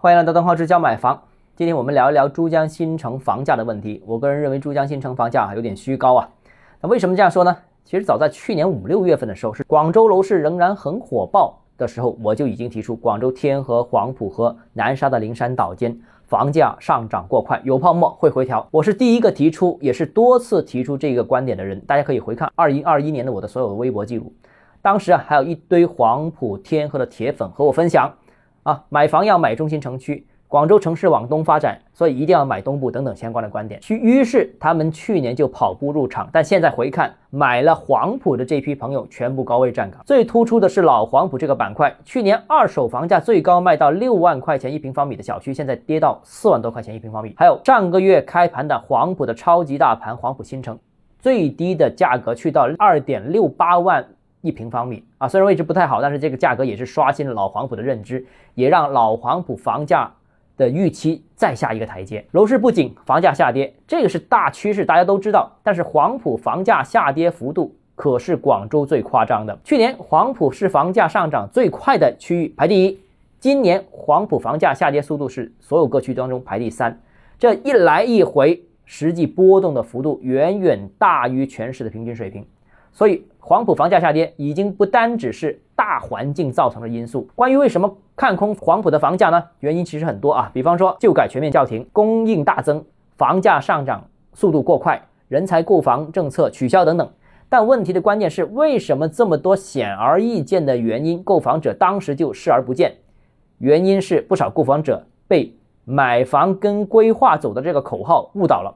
欢迎来到邓浩之教买房。今天我们聊一聊珠江新城房价的问题。我个人认为珠江新城房价有点虚高啊。那为什么这样说呢？其实早在去年五六月份的时候，是广州楼市仍然很火爆的时候，我就已经提出广州天河、黄埔和南沙的灵山岛间房价上涨过快，有泡沫会回调。我是第一个提出，也是多次提出这个观点的人。大家可以回看二零二一年的我的所有微博记录，当时啊还有一堆黄埔天河的铁粉和我分享。啊，买房要买中心城区，广州城市往东发展，所以一定要买东部等等相关的观点。去于是他们去年就跑步入场，但现在回看，买了黄埔的这批朋友全部高位站岗。最突出的是老黄埔这个板块，去年二手房价最高卖到六万块钱一平方米的小区，现在跌到四万多块钱一平方米。还有上个月开盘的黄埔的超级大盘黄埔新城，最低的价格去到二点六八万。一平方米啊，虽然位置不太好，但是这个价格也是刷新了老黄埔的认知，也让老黄埔房价的预期再下一个台阶。楼市不景，房价下跌，这个是大趋势，大家都知道。但是黄埔房价下跌幅度可是广州最夸张的。去年黄埔是房价上涨最快的区域，排第一。今年黄埔房价下跌速度是所有各区当中排第三。这一来一回，实际波动的幅度远远大于全市的平均水平。所以，黄埔房价下跌已经不单只是大环境造成的因素。关于为什么看空黄埔的房价呢？原因其实很多啊，比方说旧改全面叫停，供应大增，房价上涨速度过快，人才购房政策取消等等。但问题的关键是，为什么这么多显而易见的原因，购房者当时就视而不见？原因是不少购房者被“买房跟规划走”的这个口号误导了。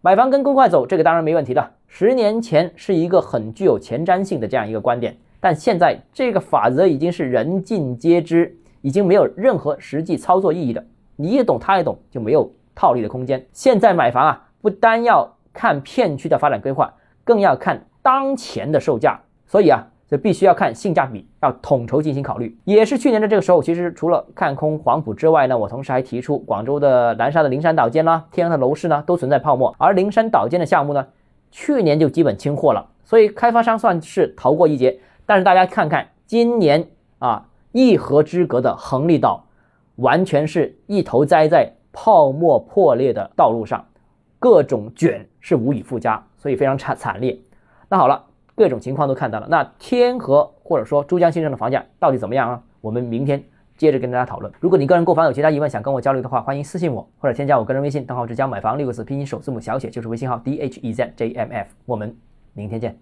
买房跟规划走，这个当然没问题的。十年前是一个很具有前瞻性的这样一个观点，但现在这个法则已经是人尽皆知，已经没有任何实际操作意义的。你也懂，他也懂，就没有套利的空间。现在买房啊，不单要看片区的发展规划，更要看当前的售价。所以啊。所以必须要看性价比，要统筹进行考虑。也是去年的这个时候，其实除了看空黄埔之外呢，我同时还提出广州的南沙的灵山岛间啦、天河的楼市呢都存在泡沫，而灵山岛间的项目呢，去年就基本清货了，所以开发商算是逃过一劫。但是大家看看今年啊，一河之隔的恒利岛，完全是一头栽在泡沫破裂的道路上，各种卷是无以复加，所以非常惨惨烈。那好了。各种情况都看到了，那天河或者说珠江新城的房价到底怎么样啊？我们明天接着跟大家讨论。如果你个人购房有其他疑问想跟我交流的话，欢迎私信我或者添加我个人微信，账号是江买房六个字拼音首字母小写就是微信号 d h e z j m f。我们明天见。